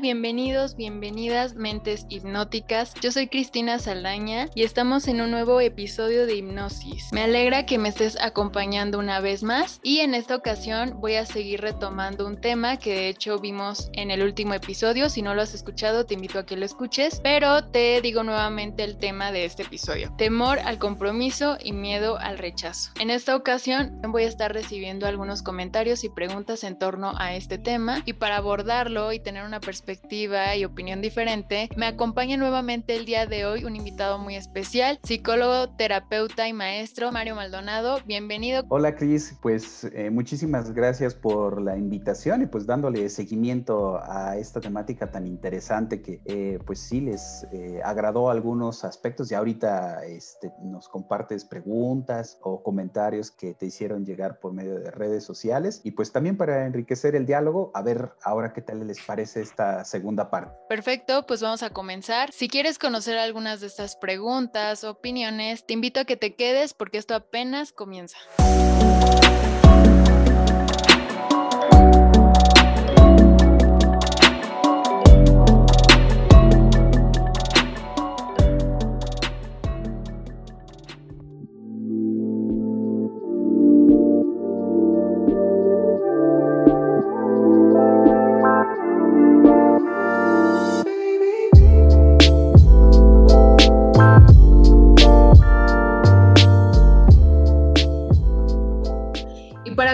Bienvenidos, bienvenidas, mentes hipnóticas. Yo soy Cristina Saldaña y estamos en un nuevo episodio de Hipnosis. Me alegra que me estés acompañando una vez más y en esta ocasión voy a seguir retomando un tema que de hecho vimos en el último episodio. Si no lo has escuchado, te invito a que lo escuches, pero te digo nuevamente el tema de este episodio. Temor al compromiso y miedo al rechazo. En esta ocasión voy a estar recibiendo algunos comentarios y preguntas en torno a este tema y para abordarlo y tener una perspectiva y opinión diferente, me acompaña nuevamente el día de hoy un invitado muy especial, psicólogo, terapeuta y maestro, Mario Maldonado. Bienvenido. Hola Cris, pues eh, muchísimas gracias por la invitación y pues dándole seguimiento a esta temática tan interesante que eh, pues sí les eh, agradó algunos aspectos y ahorita este, nos compartes preguntas o comentarios que te hicieron llegar por medio de redes sociales y pues también para enriquecer el diálogo, a ver ahora qué tal les parece esta segunda parte. Perfecto, pues vamos a comenzar. Si quieres conocer algunas de estas preguntas, opiniones, te invito a que te quedes porque esto apenas comienza.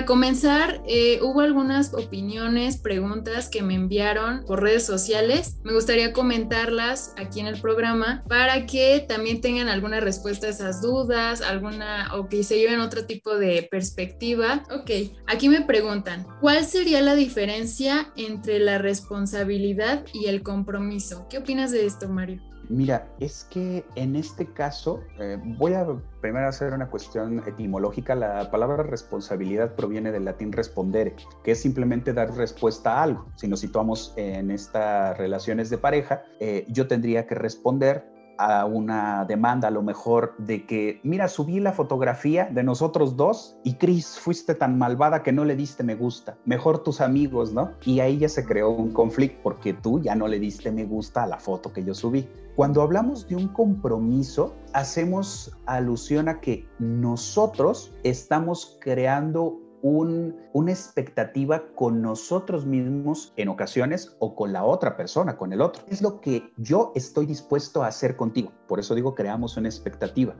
Comenzar, eh, hubo algunas opiniones, preguntas que me enviaron por redes sociales. Me gustaría comentarlas aquí en el programa para que también tengan alguna respuesta a esas dudas, alguna o que se lleven otro tipo de perspectiva. Ok, aquí me preguntan, ¿cuál sería la diferencia entre la responsabilidad y el compromiso? ¿Qué opinas de esto, Mario? Mira, es que en este caso, eh, voy a primero hacer una cuestión etimológica. La palabra responsabilidad proviene del latín respondere, que es simplemente dar respuesta a algo. Si nos situamos en estas relaciones de pareja, eh, yo tendría que responder a una demanda a lo mejor de que, mira, subí la fotografía de nosotros dos y Chris, fuiste tan malvada que no le diste me gusta, mejor tus amigos, ¿no? Y ahí ya se creó un conflicto porque tú ya no le diste me gusta a la foto que yo subí. Cuando hablamos de un compromiso, hacemos alusión a que nosotros estamos creando una expectativa con nosotros mismos en ocasiones o con la otra persona, con el otro. Es lo que yo estoy dispuesto a hacer contigo. Por eso digo, creamos una expectativa.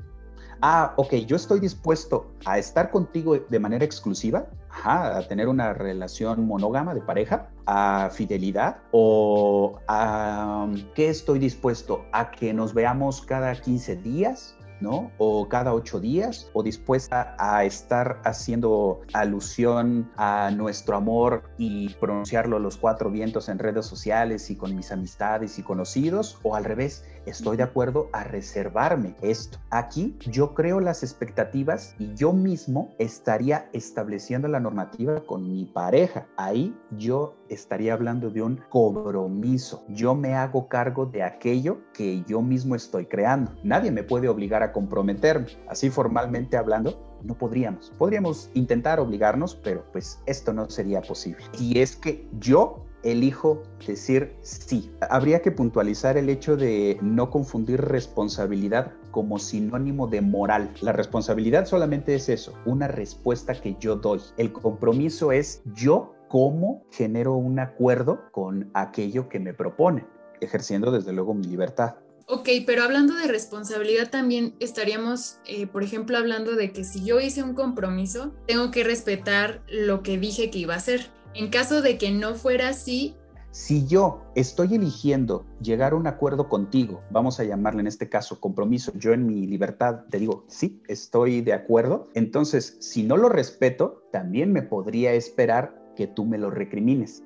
Ah, ok, yo estoy dispuesto a estar contigo de manera exclusiva, a tener una relación monógama de pareja, a fidelidad o a qué estoy dispuesto a que nos veamos cada 15 días ¿no? O cada ocho días, o dispuesta a estar haciendo alusión a nuestro amor y pronunciarlo a los cuatro vientos en redes sociales y con mis amistades y conocidos, o al revés, estoy de acuerdo a reservarme esto. Aquí yo creo las expectativas y yo mismo estaría estableciendo la normativa con mi pareja. Ahí yo estaría hablando de un compromiso. Yo me hago cargo de aquello que yo mismo estoy creando. Nadie me puede obligar a comprometerme. Así formalmente hablando, no podríamos. Podríamos intentar obligarnos, pero pues esto no sería posible. Y es que yo elijo decir sí. Habría que puntualizar el hecho de no confundir responsabilidad como sinónimo de moral. La responsabilidad solamente es eso, una respuesta que yo doy. El compromiso es yo cómo genero un acuerdo con aquello que me propone, ejerciendo desde luego mi libertad. Ok, pero hablando de responsabilidad también estaríamos, eh, por ejemplo, hablando de que si yo hice un compromiso, tengo que respetar lo que dije que iba a hacer. En caso de que no fuera así, si yo estoy eligiendo llegar a un acuerdo contigo, vamos a llamarle en este caso compromiso, yo en mi libertad te digo, sí, estoy de acuerdo, entonces si no lo respeto, también me podría esperar que tú me lo recrimines.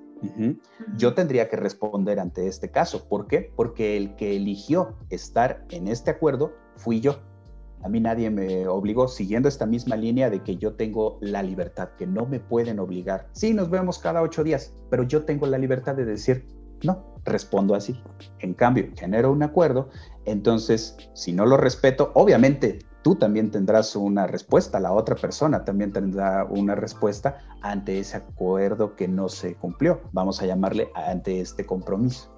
Yo tendría que responder ante este caso. ¿Por qué? Porque el que eligió estar en este acuerdo fui yo. A mí nadie me obligó, siguiendo esta misma línea de que yo tengo la libertad, que no me pueden obligar. Sí, nos vemos cada ocho días, pero yo tengo la libertad de decir, no, respondo así. En cambio, genero un acuerdo, entonces, si no lo respeto, obviamente tú también tendrás una respuesta, la otra persona también tendrá una respuesta ante ese acuerdo que no se cumplió. Vamos a llamarle ante este compromiso.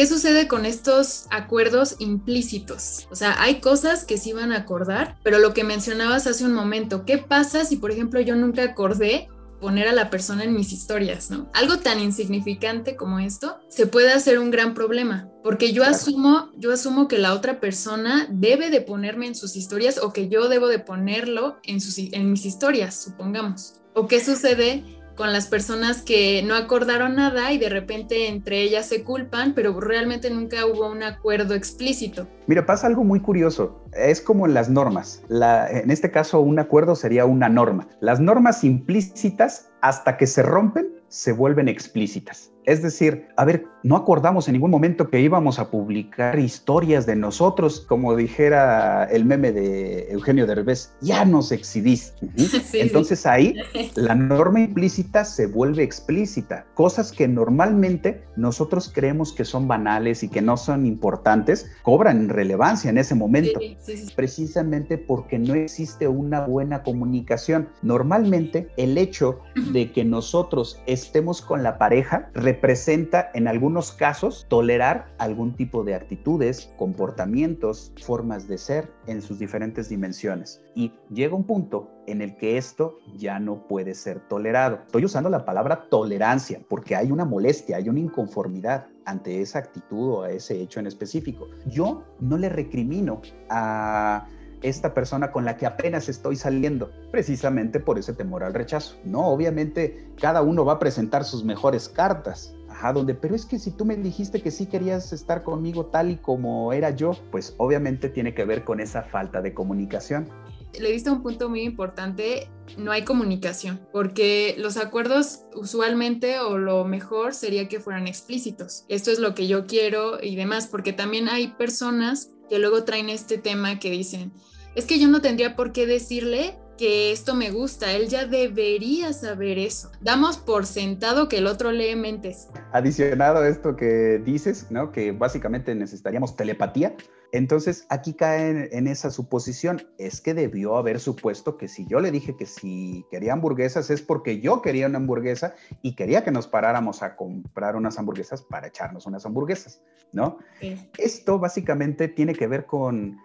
¿Qué sucede con estos acuerdos implícitos? O sea, hay cosas que sí van a acordar, pero lo que mencionabas hace un momento, ¿qué pasa si, por ejemplo, yo nunca acordé poner a la persona en mis historias, ¿no? Algo tan insignificante como esto se puede hacer un gran problema, porque yo asumo, yo asumo que la otra persona debe de ponerme en sus historias o que yo debo de ponerlo en, sus, en mis historias, supongamos. ¿O qué sucede con las personas que no acordaron nada y de repente entre ellas se culpan, pero realmente nunca hubo un acuerdo explícito. Mira, pasa algo muy curioso. Es como en las normas. en este caso, un acuerdo sería una norma. Las normas implícitas, hasta que se rompen, se vuelven explícitas. Es decir, a ver, no acordamos en ningún momento que íbamos a publicar historias de nosotros, como dijera el meme de Eugenio Derbez, ya nos exhibís. Entonces ahí la norma implícita se vuelve explícita. Cosas que normalmente nosotros creemos que son banales y que no son importantes, cobran relevancia en ese momento, precisamente porque no existe una buena comunicación. Normalmente el hecho de que nosotros estemos con la pareja representa en algunos casos tolerar algún tipo de actitudes, comportamientos, formas de ser en sus diferentes dimensiones. Y llega un punto en el que esto ya no puede ser tolerado. Estoy usando la palabra tolerancia porque hay una molestia, hay una inconformidad ante esa actitud o a ese hecho en específico. Yo no le recrimino a esta persona con la que apenas estoy saliendo, precisamente por ese temor al rechazo. No, obviamente cada uno va a presentar sus mejores cartas. Donde, pero es que si tú me dijiste que sí querías estar conmigo tal y como era yo, pues obviamente tiene que ver con esa falta de comunicación. Le diste un punto muy importante, no hay comunicación, porque los acuerdos usualmente o lo mejor sería que fueran explícitos. Esto es lo que yo quiero y demás, porque también hay personas que luego traen este tema que dicen, es que yo no tendría por qué decirle que esto me gusta, él ya debería saber eso. Damos por sentado que el otro lee mentes. Adicionado a esto que dices, ¿no? Que básicamente necesitaríamos telepatía. Entonces aquí cae en, esa suposición, es que debió haber supuesto que si yo le dije que si quería hamburguesas es porque yo quería una hamburguesa y quería que nos paráramos a comprar unas hamburguesas para echarnos unas hamburguesas, ¿no? Esto básicamente tiene que ver con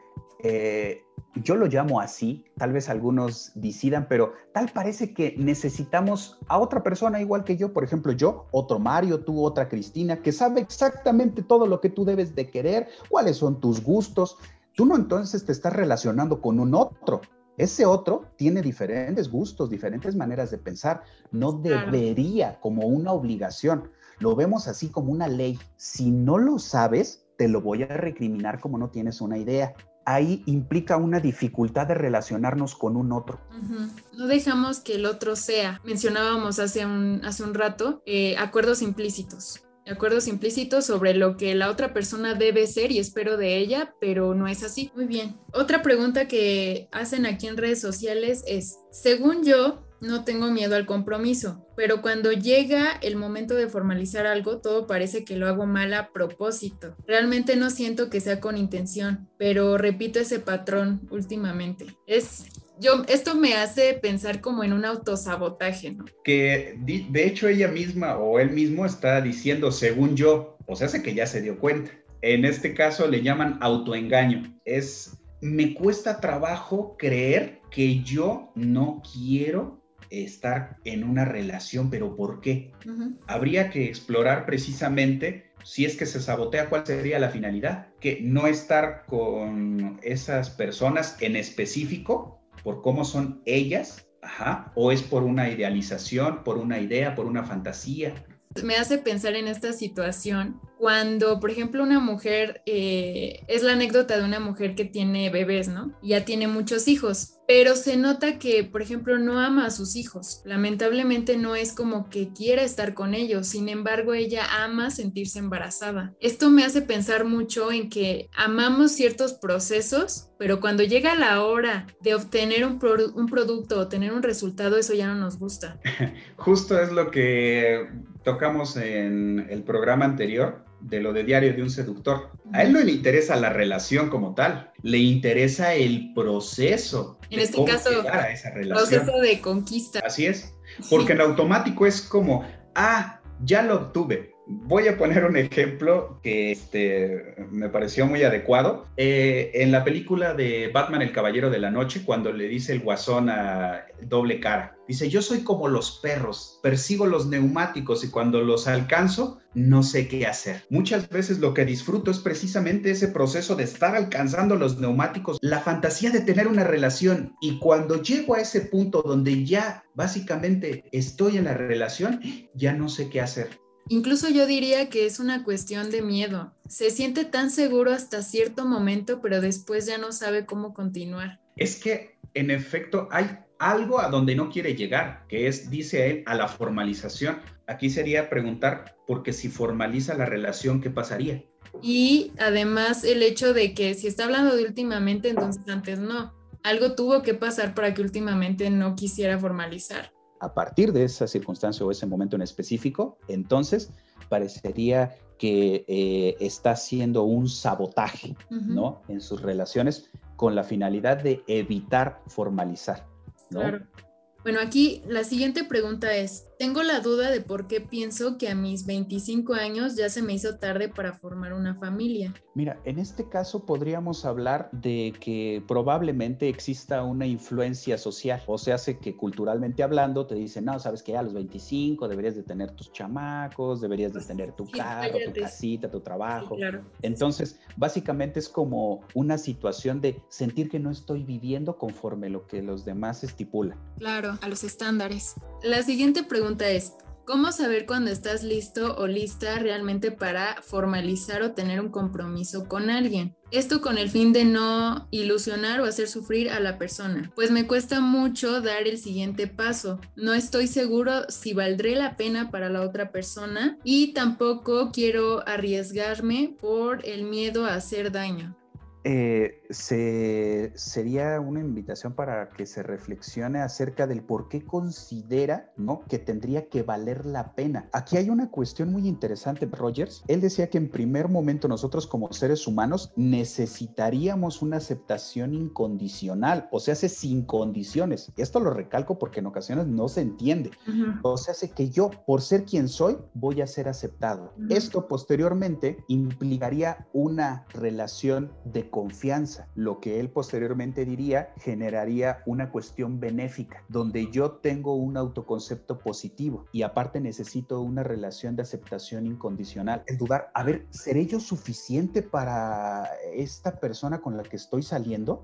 eh, yo lo llamo así, tal vez algunos decidan, pero tal parece que necesitamos a otra persona igual que yo, por ejemplo, yo, otro Mario, tú, otra Cristina, que sabe exactamente todo lo que tú debes de querer, cuáles son tus gustos. Tú no entonces te estás relacionando con un otro. Ese otro tiene diferentes gustos, diferentes maneras de pensar. No debería como una obligación. Lo vemos así como una ley. Si no lo sabes, te lo voy a recriminar como no tienes una idea ahí implica una dificultad de relacionarnos con un otro. No dejamos que el otro sea. Mencionábamos hace un, hace un rato eh, acuerdos implícitos. Acuerdos implícitos sobre lo que la otra persona debe ser y espero de ella, pero no es así. Muy bien. Otra pregunta que hacen aquí en redes sociales es, según yo, no tengo miedo al compromiso, pero cuando llega el momento de formalizar algo, todo parece que lo hago mal a propósito. Realmente no siento que sea con intención, pero repito ese patrón últimamente. Es yo, esto me hace pensar como en un autosabotaje. Que de hecho ella misma o él mismo está diciendo, según yo, o sea, hace que ya se dio cuenta. En este caso le llaman autoengaño. Es, me cuesta trabajo creer que yo no quiero estar en una relación, pero ¿por qué? Habría que explorar precisamente si es que se sabotea, ¿cuál sería la finalidad? Que no estar con esas personas en específico por cómo son ellas, ajá, o es por una idealización, por una idea, por una fantasía. Me hace pensar en esta situación cuando, por ejemplo, una mujer, eh, es la anécdota de una mujer que tiene bebés, ¿no? Ya tiene muchos hijos, pero se nota que, por ejemplo, no ama a sus hijos. Lamentablemente no es como que quiera estar con ellos, sin embargo, ella ama sentirse embarazada. Esto me hace pensar mucho en que amamos ciertos procesos, pero cuando llega la hora de obtener un, un producto o tener un resultado, eso ya no nos gusta. Justo es lo que tocamos en el programa anterior de lo de diario de un seductor. A él no le interesa la relación como tal, le interesa el proceso. En este caso, a esa relación. proceso de conquista. Así es, porque en automático es como, ah, ya lo obtuve, Voy a poner un ejemplo que este, me pareció muy adecuado. Eh, en la película de Batman el Caballero de la Noche, cuando le dice el guasón a doble cara, dice, yo soy como los perros, persigo los neumáticos y cuando los alcanzo, no sé qué hacer. Muchas veces lo que disfruto es precisamente ese proceso de estar alcanzando los neumáticos, la fantasía de tener una relación y cuando llego a ese punto donde ya básicamente estoy en la relación, ya no sé qué hacer Incluso yo diría que es una cuestión de miedo. Se siente tan seguro hasta cierto momento, pero después ya no sabe cómo continuar. Es que, en efecto, hay algo a donde no quiere llegar, que es, dice él, a la formalización. Aquí sería preguntar, porque si formaliza la relación, ¿qué pasaría? Y además el hecho de que si está hablando de últimamente, entonces antes no. Algo tuvo que pasar para que últimamente no quisiera formalizar a partir de esa circunstancia o ese momento en específico, entonces parecería que eh, está haciendo un sabotaje, ¿no? En sus relaciones con la finalidad de evitar formalizar, ¿no? Bueno, aquí la siguiente pregunta es, tengo la duda de por qué pienso que a mis 25 años ya se me hizo tarde para formar una familia. Mira, en este caso podríamos hablar de que probablemente exista una influencia social, o sea, hace que culturalmente hablando te dicen, no, sabes que a los 25 deberías de tener tus chamacos, deberías de tener tu carro, tu casita, tu trabajo. claro. Entonces, básicamente es como una situación de sentir que no estoy viviendo conforme lo que los demás estipulan. Claro a los estándares. La siguiente pregunta es, ¿cómo saber cuando estás listo o lista realmente para formalizar o tener un compromiso con alguien? Esto con el fin de no ilusionar o hacer sufrir a la persona, pues me cuesta mucho dar el siguiente paso. No estoy seguro si valdré la pena para la otra persona y tampoco quiero arriesgarme por el miedo a hacer daño. Eh, se, sería una invitación para que se reflexione acerca del por qué considera ¿no? que tendría que valer la pena. Aquí hay una cuestión muy interesante, Rogers. Él decía que en primer momento nosotros como seres humanos necesitaríamos una aceptación incondicional, o sea, hace sin condiciones. Esto lo recalco porque en ocasiones no se entiende. O sea, hace que yo, por ser quien soy, voy a ser aceptado. Esto posteriormente implicaría una relación de confianza, lo que él posteriormente diría generaría una cuestión benéfica, donde yo tengo un autoconcepto positivo y aparte necesito una relación de aceptación incondicional. El dudar, a ver, ¿seré yo suficiente para esta persona con la que estoy saliendo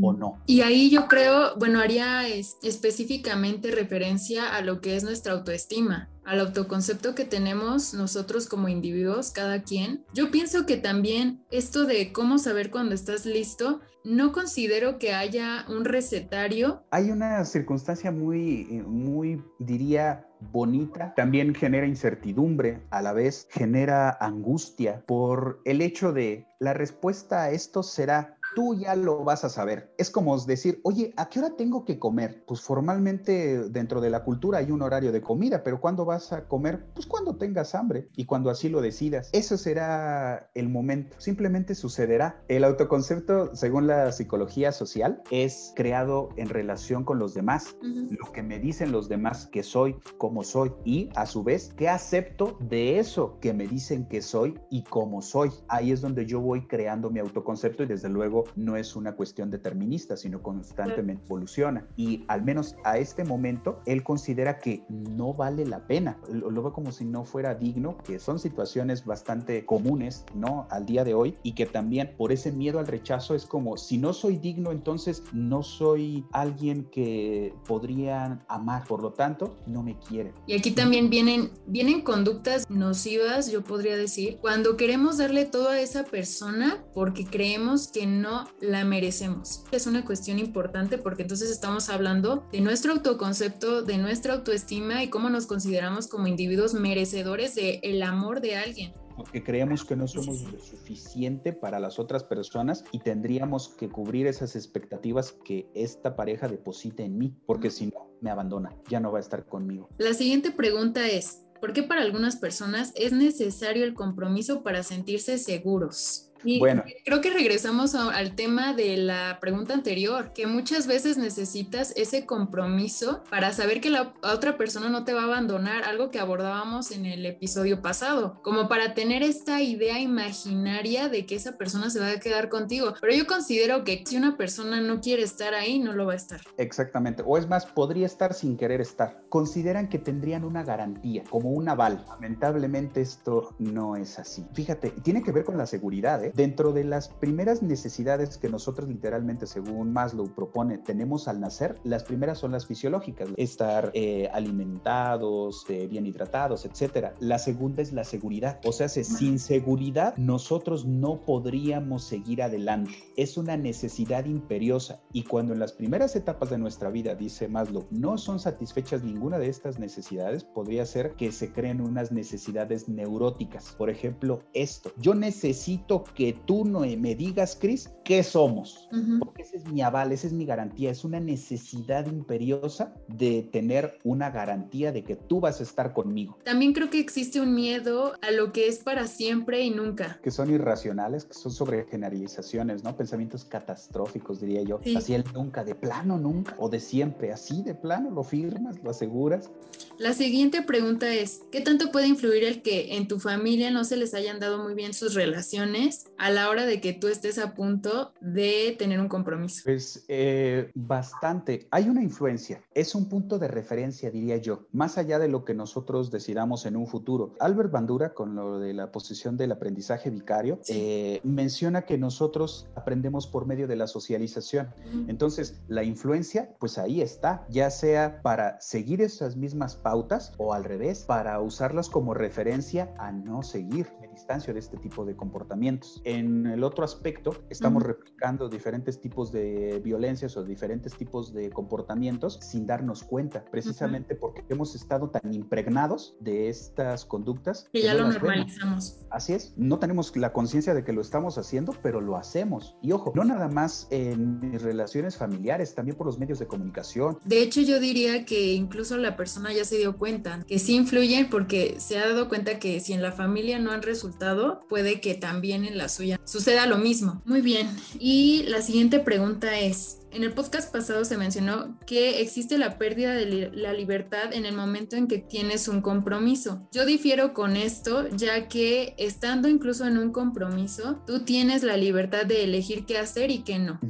o no? Y ahí yo creo, bueno, haría específicamente referencia a lo que es nuestra autoestima al autoconcepto que tenemos nosotros como individuos, cada quien. Yo pienso que también esto de cómo saber cuando estás listo, no considero que haya un recetario. Hay una circunstancia muy, muy, diría, bonita, también genera incertidumbre, a la vez genera angustia por el hecho de la respuesta a esto será tú ya lo vas a saber. Es como decir, oye, ¿a qué hora tengo que comer? Pues formalmente dentro de la cultura hay un horario de comida, pero ¿cuándo vas a comer? Pues cuando tengas hambre y cuando así lo decidas. Eso será el momento. Simplemente sucederá. El autoconcepto, según la psicología social, es creado en relación con los demás. Lo que me dicen los demás que soy, cómo soy y a su vez, ¿qué acepto de eso que me dicen que soy y cómo soy? Ahí es donde yo voy creando mi autoconcepto y desde luego no es una cuestión determinista, sino constantemente evoluciona. Y al menos a este momento, él considera que no vale la pena. Lo, lo ve como si no fuera digno, que son situaciones bastante comunes, ¿no? Al día de hoy y que también por ese miedo al rechazo es como, si no soy digno, entonces no soy alguien que podrían amar, por lo tanto, no me quieren. Y aquí también vienen, vienen conductas nocivas, yo podría decir, cuando queremos darle todo a esa persona porque creemos que no la merecemos. Es una cuestión importante porque entonces estamos hablando de nuestro autoconcepto, de nuestra autoestima y cómo nos consideramos como individuos merecedores de el amor de alguien porque creemos que no somos suficiente para las otras personas y tendríamos que cubrir esas expectativas que esta pareja deposita en mí, porque si no, me abandona, ya no va a estar conmigo. La siguiente pregunta es, ¿por qué para algunas personas es necesario el compromiso para sentirse seguros? Y bueno. creo que regresamos al tema de la pregunta anterior, que muchas veces necesitas ese compromiso para saber que la otra persona no te va a abandonar, algo que abordábamos en el episodio pasado, como para tener esta idea imaginaria de que esa persona se va a quedar contigo. Pero yo considero que si una persona no quiere estar ahí, no lo va a estar. Exactamente, o es más, podría estar sin querer estar. Consideran que tendrían una garantía, como un aval. Lamentablemente esto no es así. Fíjate, tiene que ver con la seguridad, ¿eh? Dentro de las primeras necesidades que nosotros literalmente, según Maslow propone, tenemos al nacer, las primeras son las fisiológicas, estar eh, alimentados, eh, bien hidratados, etcétera. La segunda es la seguridad, o sea, sin seguridad nosotros no podríamos seguir adelante. Es una necesidad imperiosa y cuando en las primeras etapas de nuestra vida, dice Maslow, no son satisfechas ninguna de estas necesidades, podría ser que se creen unas necesidades neuróticas. Por ejemplo, esto, yo necesito que que tú no me digas, Cris, qué somos. Porque ese es mi aval, esa es mi garantía. Es una necesidad imperiosa de tener una garantía de que tú vas a estar conmigo. También creo que existe un miedo a lo que es para siempre y nunca. Que son irracionales, que son sobre generalizaciones, ¿no? Pensamientos catastróficos, diría yo. Así el nunca, de plano nunca, o de siempre, así de plano, lo firmas, lo aseguras. La siguiente pregunta es, ¿qué tanto puede influir el que en tu familia no se les hayan dado muy bien sus relaciones a la hora de que tú estés a punto de tener un compromiso? Pues eh, bastante. Hay una influencia. Es un punto de referencia, diría yo, más allá de lo que nosotros decidamos en un futuro. Albert Bandura, con lo de la posición del aprendizaje vicario, eh, menciona que nosotros aprendemos por medio de la socialización. Entonces, la influencia, pues ahí está, ya sea para seguir esas mismas pautas o al revés, para usarlas como referencia a no seguir distancia de este tipo de comportamientos. En el otro aspecto, estamos replicando diferentes tipos de violencias o diferentes tipos de comportamientos sin darnos cuenta, precisamente porque hemos estado tan impregnados de estas conductas. Que ya lo normalizamos. Así es, no tenemos la conciencia de que lo estamos haciendo, pero lo hacemos. Y ojo, no nada más en mis relaciones familiares, también por los medios de comunicación. De hecho, yo diría que incluso la persona ya se dio cuenta que sí influyen porque se ha dado cuenta que si en la familia no han resultado, puede que también en la suya suceda lo mismo. Muy bien. Y la siguiente pregunta es, en el podcast pasado se mencionó que existe la pérdida de la libertad en el momento en que tienes un compromiso. Yo difiero con esto, ya que estando incluso en un compromiso, tú tienes la libertad de elegir qué hacer y qué no.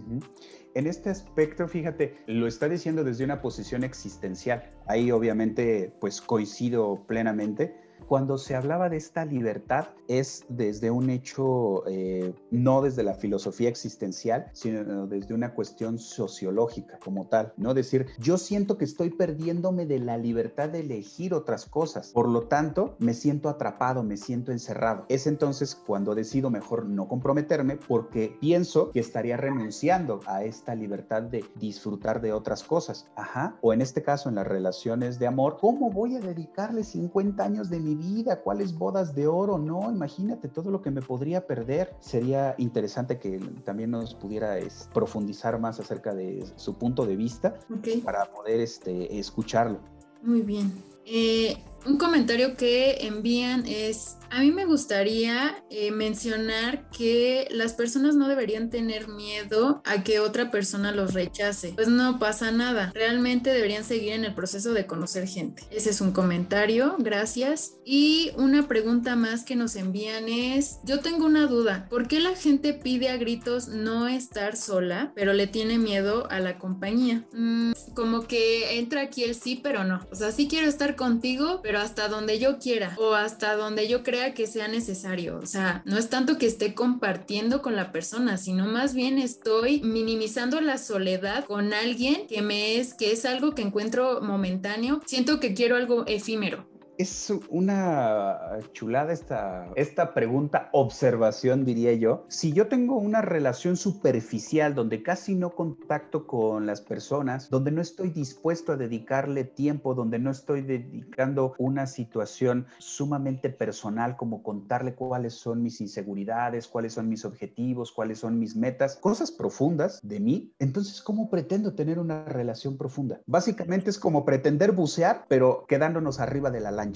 En este aspecto, fíjate, lo está diciendo desde una posición existencial. Ahí obviamente pues coincido plenamente cuando se hablaba de esta libertad es desde un hecho, eh, no desde la filosofía existencial, sino desde una cuestión sociológica como tal, ¿no? Decir, yo siento que estoy perdiéndome de la libertad de elegir otras cosas, por lo tanto, me siento atrapado, me siento encerrado. Es entonces cuando decido mejor no comprometerme porque pienso que estaría renunciando a esta libertad de disfrutar de otras cosas. Ajá. O en este caso, en las relaciones de amor, ¿cómo voy a dedicarle 50 años de mi vida, cuáles bodas de oro, no, imagínate todo lo que me podría perder. Sería interesante que también nos pudiera profundizar más acerca de su punto de vista para poder este, escucharlo. Muy bien. Eh, Un comentario que envían es, a mí me gustaría eh, mencionar que las personas no deberían tener miedo a que otra persona los rechace, pues no pasa nada, realmente deberían seguir en el proceso de conocer gente. Ese es un comentario, gracias. Y una pregunta más que nos envían es, yo tengo una duda, ¿por qué la gente pide a gritos no estar sola, pero le tiene miedo a la compañía? Mm, como que entra aquí el sí, pero no. O sea, sí quiero estar contigo, pero hasta donde yo quiera o hasta donde yo crea que sea necesario. O sea, no es tanto que esté compartiendo con la persona, sino más bien estoy minimizando la soledad con alguien que me es, que es algo que encuentro momentáneo. Siento que quiero algo efímero. Es una chulada esta, esta pregunta, observación diría yo. Si yo tengo una relación superficial donde casi no contacto con las personas, donde no estoy dispuesto a dedicarle tiempo, donde no estoy dedicando una situación sumamente personal como contarle cuáles son mis inseguridades, cuáles son mis objetivos, cuáles son mis metas, cosas profundas de mí, entonces ¿cómo pretendo tener una relación profunda? Básicamente es como pretender bucear, pero quedándonos arriba de la lancha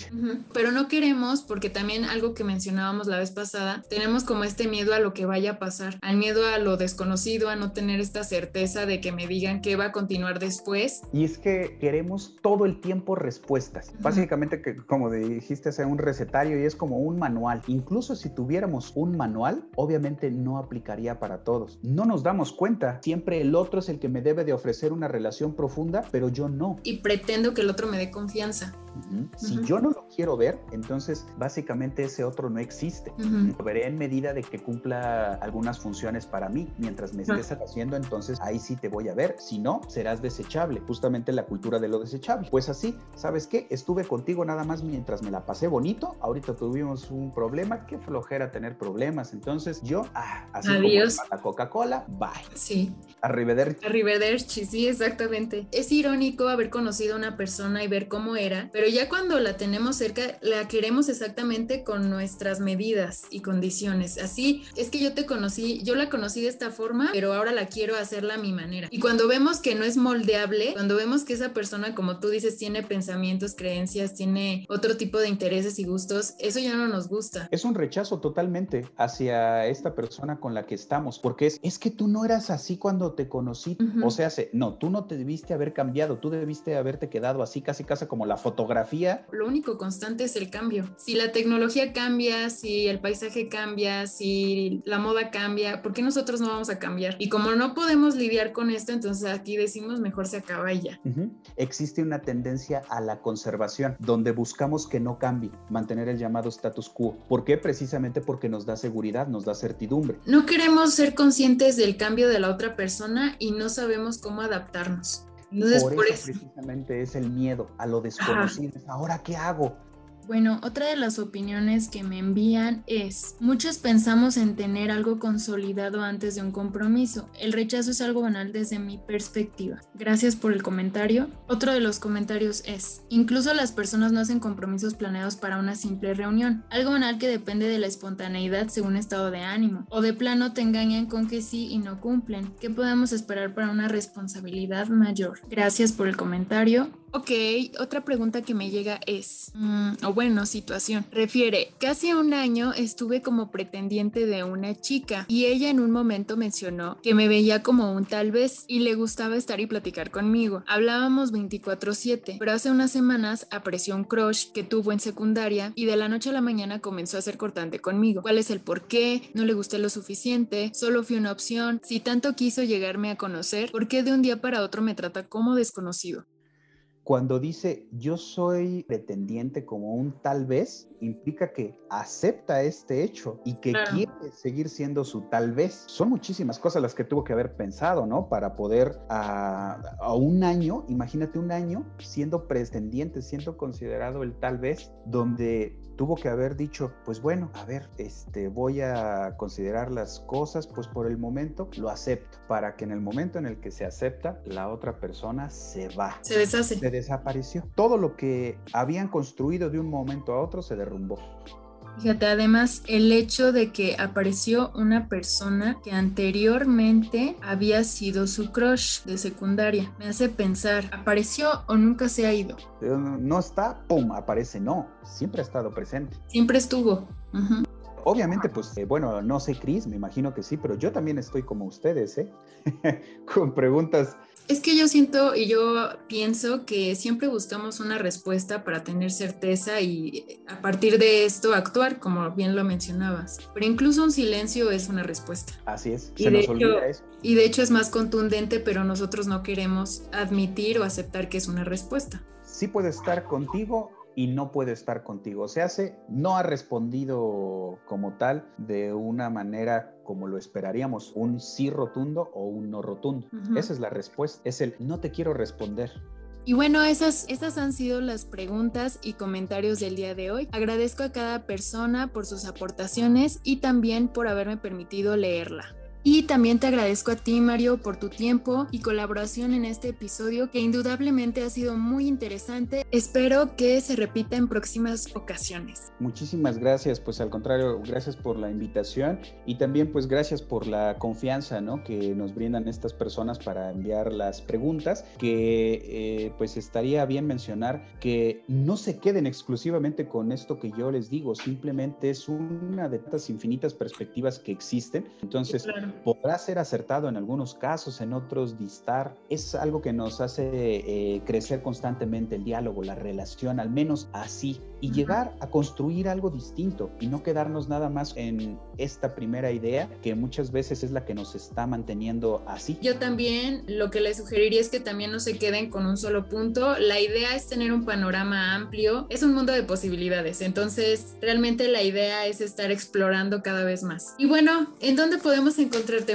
pero no queremos, porque también algo que mencionábamos la vez pasada, tenemos como este miedo a lo que vaya a pasar, al miedo a lo desconocido, a no tener esta certeza de que me digan qué va a continuar después. Y es que queremos todo el tiempo respuestas. Básicamente, que, como dijiste, es un recetario y es como un manual. Incluso si tuviéramos un manual, obviamente no aplicaría para todos. No nos damos cuenta. Siempre el otro es el que me debe de ofrecer una relación profunda, pero yo no. Y pretendo que el otro me dé confianza. Si yo no lo quiero ver, entonces básicamente ese otro no existe. Lo veré en medida de que cumpla algunas funciones para mí. Mientras me estés haciendo, entonces ahí sí te voy a ver. Si no, serás desechable. Justamente la cultura de lo desechable. Pues así, ¿sabes qué? Estuve contigo nada más mientras me la pasé bonito. Ahorita tuvimos un problema. Qué flojera tener problemas. Entonces yo, ah, así Adiós. como la Coca-Cola, bye. Sí. Arrivederci. Arrivederci, sí, exactamente. Es irónico haber conocido a una persona y ver cómo era, pero ya cuando la tenemos cerca, la queremos exactamente con nuestras medidas y condiciones. Así es que yo te conocí, yo la conocí de esta forma, pero ahora la quiero hacerla a mi manera. Y cuando vemos que no es moldeable, cuando vemos que esa persona, como tú dices, tiene pensamientos, creencias, tiene otro tipo de intereses y gustos, eso ya no nos gusta. Es un rechazo totalmente hacia esta persona con la que estamos, porque es, es que tú no eras así cuando te conocí. O sea, no, tú no te debiste haber cambiado, tú debiste haberte quedado así, casi casi como la fotografía. Lo único constante es el cambio. Si la tecnología cambia, si el paisaje cambia, si la moda cambia, ¿por qué nosotros no vamos a cambiar? Y como no podemos lidiar con esto, entonces aquí decimos mejor se acaba y ya. Existe una tendencia a la conservación, donde buscamos que no cambie, mantener el llamado status quo. ¿Por qué? Precisamente porque nos da seguridad, nos da certidumbre. No queremos ser conscientes del cambio de la otra persona y no sabemos cómo adaptarnos. Por, eso, precisamente es el miedo a lo desconocido. Ahora, ¿qué hago? Bueno, otra de las opiniones que me envían es, muchos pensamos en tener algo consolidado antes de un compromiso. El rechazo es algo banal desde mi perspectiva. Gracias por el comentario. Otro de los comentarios es, incluso las personas no hacen compromisos planeados para una simple reunión. Algo banal que depende de la espontaneidad según estado de ánimo. O de plano te engañan con que sí y no cumplen. ¿Qué podemos esperar para una responsabilidad mayor? Gracias por el comentario. Ok, otra pregunta que me llega es, mm, o bueno, situación, refiere, casi un año estuve como pretendiente de una chica y ella en un momento mencionó que me veía como un tal vez y le gustaba estar y platicar conmigo. Hablábamos 24/7, pero hace unas semanas apreció un crush que tuvo en secundaria y de la noche a la mañana comenzó a ser cortante conmigo. ¿Cuál es el por qué? ¿No le gusté lo suficiente? ¿Solo fui una opción? Si tanto quiso llegarme a conocer, ¿por qué de un día para otro me trata como desconocido? Cuando dice yo soy pretendiente como un tal vez, implica que acepta este hecho y que quiere seguir siendo su tal vez. Son muchísimas cosas las que tuvo que haber pensado, ¿no? Para poder a, a un año, imagínate un año siendo pretendiente, siendo considerado el tal vez, donde tuvo que haber dicho, pues bueno, a ver, este, voy a considerar las cosas, pues por el momento lo acepto, para que en el momento en el que se acepta, la otra persona se va. Se deshace. Se desapareció. Todo lo que habían construido de un momento a otro se derrumbó. Fíjate, además, el hecho de que apareció una persona que anteriormente había sido su crush de secundaria me hace pensar, ¿apareció o nunca se ha ido? Eh, no está, pum, aparece, no, siempre ha estado presente. Siempre estuvo. Obviamente, pues, eh, bueno, no sé, Cris, me imagino que sí, pero yo también estoy como ustedes, ¿eh? Con preguntas es que yo siento y yo pienso que siempre buscamos una respuesta para tener certeza y a partir de esto actuar, como bien lo mencionabas. Pero incluso un silencio es una respuesta. Así es, se nos olvida eso. Y de hecho es más contundente, pero nosotros no queremos admitir o aceptar que es una respuesta. Sí puede estar contigo y no puede estar contigo. Se hace, no ha respondido como tal de una manera como lo esperaríamos, un sí rotundo o un no rotundo. Esa es la respuesta, es el no te quiero responder. Y bueno, esas, esas han sido las preguntas y comentarios del día de hoy. Agradezco a cada persona por sus aportaciones y también por haberme permitido leerla. Y también te agradezco a ti, Mario, por tu tiempo y colaboración en este episodio que indudablemente ha sido muy interesante. Espero que se repita en próximas ocasiones. Muchísimas gracias, pues al contrario, gracias por la invitación y también pues gracias por la confianza ¿no? que nos brindan estas personas para enviar las preguntas, que eh, pues estaría bien mencionar que no se queden exclusivamente con esto que yo les digo, simplemente es una de tantas infinitas perspectivas que existen. Entonces, podrá ser acertado en algunos casos, en otros distar. Es algo que nos hace eh, crecer constantemente el diálogo, la relación, al menos así, y llegar a construir algo distinto y no quedarnos nada más en esta primera idea que muchas veces es la que nos está manteniendo así. Yo también lo que les sugeriría es que también no se queden con un solo punto. La idea es tener un panorama amplio. Es un mundo de posibilidades. Entonces, realmente la idea es estar explorando cada vez más. Y bueno, ¿en dónde podemos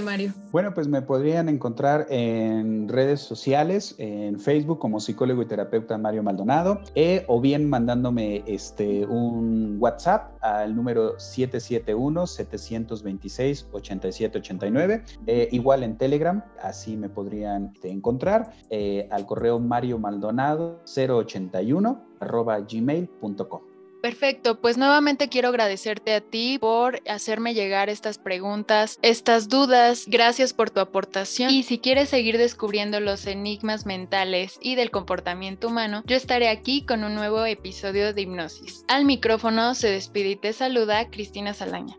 Mario? Bueno, pues me podrían encontrar en redes sociales, en Facebook como psicólogo y terapeuta Mario Maldonado, eh, o bien mandándome este, un WhatsApp al número 771-726-8789. Eh, igual en Telegram, así me podrían encontrar, eh, al correo Mario Maldonado 081 arroba gmail.com. Perfecto, pues nuevamente quiero agradecerte a ti por hacerme llegar estas preguntas, estas dudas. Gracias por tu aportación. Y si quieres seguir descubriendo los enigmas mentales y del comportamiento humano, yo estaré aquí con un nuevo episodio de Hipnosis. Al micrófono se despide y te saluda Cristina Salaña.